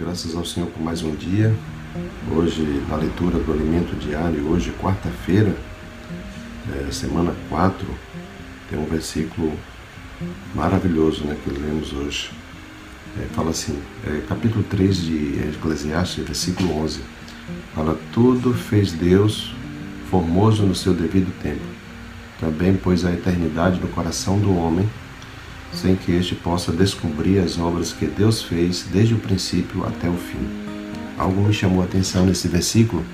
graças ao Senhor por mais um dia. Hoje, na leitura do alimento diário, hoje, quarta-feira, é, semana 4, tem um versículo maravilhoso né, que lemos hoje. É, fala assim, é, capítulo 3 de Eclesiastes, versículo 11. Fala, tudo fez Deus formoso no seu devido tempo. Também pôs a eternidade no coração do homem sem que este possa descobrir as obras que Deus fez desde o princípio até o fim. Algo me chamou a atenção nesse versículo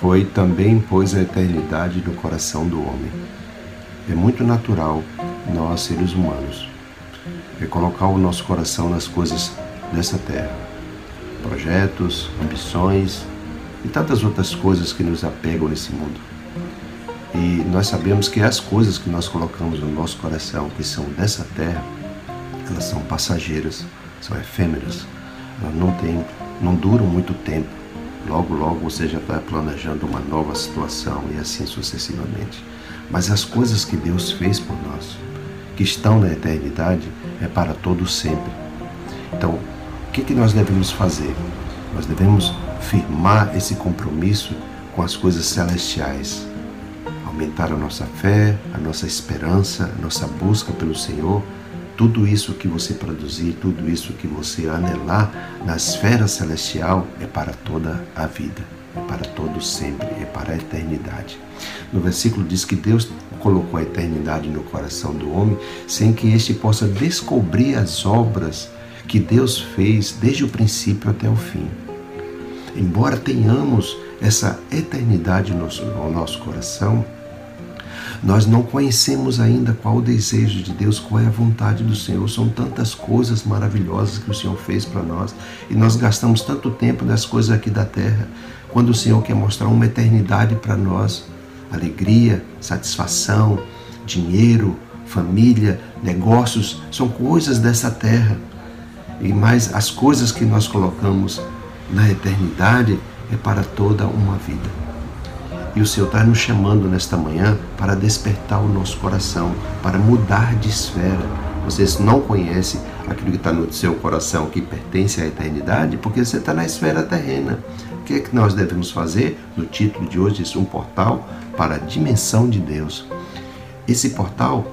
foi também pôs a eternidade no coração do homem. É muito natural nós, seres humanos, é colocar o nosso coração nas coisas dessa terra. Projetos, ambições e tantas outras coisas que nos apegam nesse mundo. E nós sabemos que as coisas que nós colocamos no nosso coração, que são dessa terra, elas são passageiras, são efêmeras, elas não, têm, não duram muito tempo. Logo, logo você já está planejando uma nova situação e assim sucessivamente. Mas as coisas que Deus fez por nós, que estão na eternidade, é para todo sempre. Então, o que, que nós devemos fazer? Nós devemos firmar esse compromisso com as coisas celestiais, aumentar a nossa fé, a nossa esperança, a nossa busca pelo Senhor. Tudo isso que você produzir, tudo isso que você anelar na esfera celestial é para toda a vida, é para todo sempre, é para a eternidade. No versículo diz que Deus colocou a eternidade no coração do homem sem que este possa descobrir as obras que Deus fez desde o princípio até o fim. Embora tenhamos essa eternidade no nosso, no nosso coração, nós não conhecemos ainda qual o desejo de Deus, qual é a vontade do Senhor. São tantas coisas maravilhosas que o Senhor fez para nós e nós gastamos tanto tempo nas coisas aqui da terra, quando o Senhor quer mostrar uma eternidade para nós alegria, satisfação, dinheiro, família, negócios, são coisas dessa terra. E mais as coisas que nós colocamos na eternidade é para toda uma vida. E o Senhor está nos chamando nesta manhã para despertar o nosso coração, para mudar de esfera. Vocês não conhecem aquilo que está no seu coração que pertence à eternidade, porque você está na esfera terrena. O que é que nós devemos fazer? No título de hoje, um portal para a dimensão de Deus. Esse portal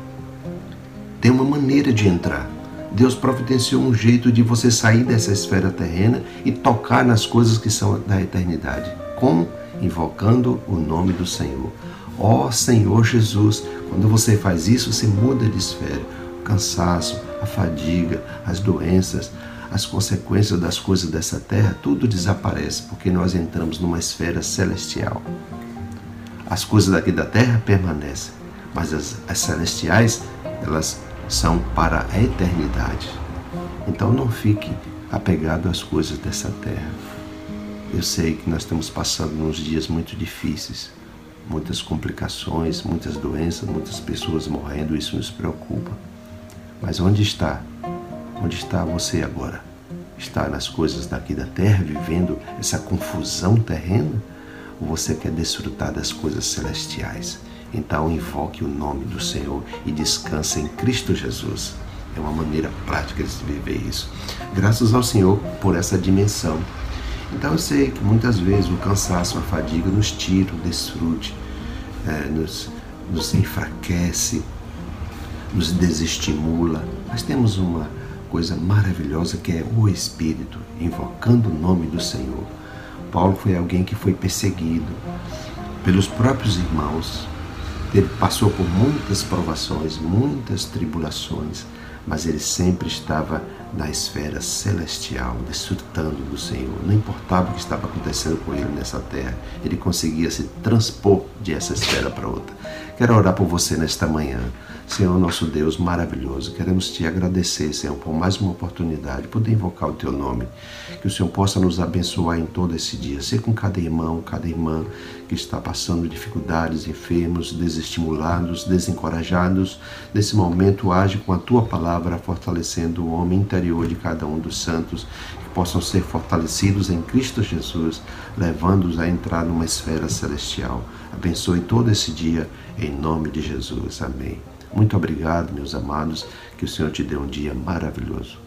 tem uma maneira de entrar. Deus providenciou um jeito de você sair dessa esfera terrena e tocar nas coisas que são da eternidade. Como? Invocando o nome do Senhor. Ó oh, Senhor Jesus, quando você faz isso, você muda de esfera. O cansaço, a fadiga, as doenças, as consequências das coisas dessa terra, tudo desaparece, porque nós entramos numa esfera celestial. As coisas daqui da terra permanecem, mas as, as celestiais, elas são para a eternidade. Então não fique apegado às coisas dessa terra. Eu sei que nós estamos passando uns dias muito difíceis, muitas complicações, muitas doenças, muitas pessoas morrendo, isso nos preocupa. Mas onde está? Onde está você agora? Está nas coisas daqui da terra, vivendo essa confusão terrena? Ou você quer desfrutar das coisas celestiais? Então invoque o nome do Senhor e descanse em Cristo Jesus. É uma maneira prática de viver isso. Graças ao Senhor por essa dimensão então eu sei que muitas vezes o cansaço, a fadiga nos tira desfrute, é, nos, nos enfraquece, nos desestimula. Mas temos uma coisa maravilhosa que é o Espírito, invocando o nome do Senhor. Paulo foi alguém que foi perseguido pelos próprios irmãos. Ele passou por muitas provações, muitas tribulações, mas ele sempre estava na esfera celestial, desfrutando do Senhor. Não importava o que estava acontecendo com ele nessa terra, ele conseguia se transpor de essa esfera para outra. Quero orar por você nesta manhã. Senhor, nosso Deus maravilhoso, queremos te agradecer, Senhor, por mais uma oportunidade, poder invocar o teu nome. Que o Senhor possa nos abençoar em todo esse dia. Ser com cada irmão, cada irmã que está passando dificuldades, enfermos, desestimulados, desencorajados. Nesse momento, age com a tua palavra, fortalecendo o homem interior de cada um dos santos, que possam ser fortalecidos em Cristo Jesus, levando-os a entrar numa esfera celestial. Abençoe todo esse dia, em nome de Jesus. Amém. Muito obrigado, meus amados. Que o Senhor te dê um dia maravilhoso.